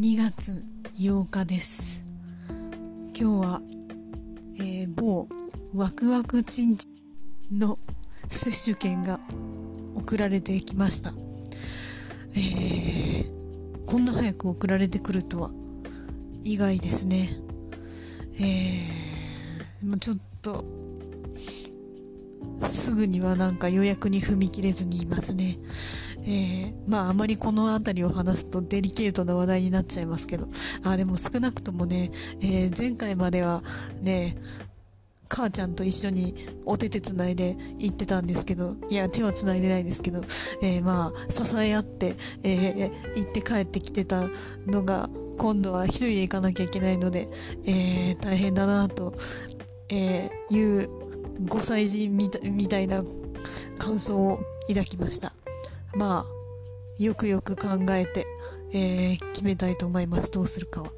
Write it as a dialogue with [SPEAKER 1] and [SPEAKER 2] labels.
[SPEAKER 1] 2月8日です。今日は、えー、某ワクワクチンチの接種券が送られてきました。えー、こんな早く送られてくるとは意外ですね。えー、ちょっとすぐにはなんか予約に踏み切れずにいますね。えー、まああまりこの辺りを話すとデリケートな話題になっちゃいますけど、あ、でも少なくともね、えー、前回まではね、母ちゃんと一緒にお手手繋いで行ってたんですけど、いや、手は繋いでないですけど、えー、まあ、支え合って、えー、行って帰ってきてたのが、今度は一人で行かなきゃいけないので、えー、大変だなと、え、いう5歳児みたいな感想を抱きました。まあ、よくよく考えて、えー、決めたいと思います。どうするかは。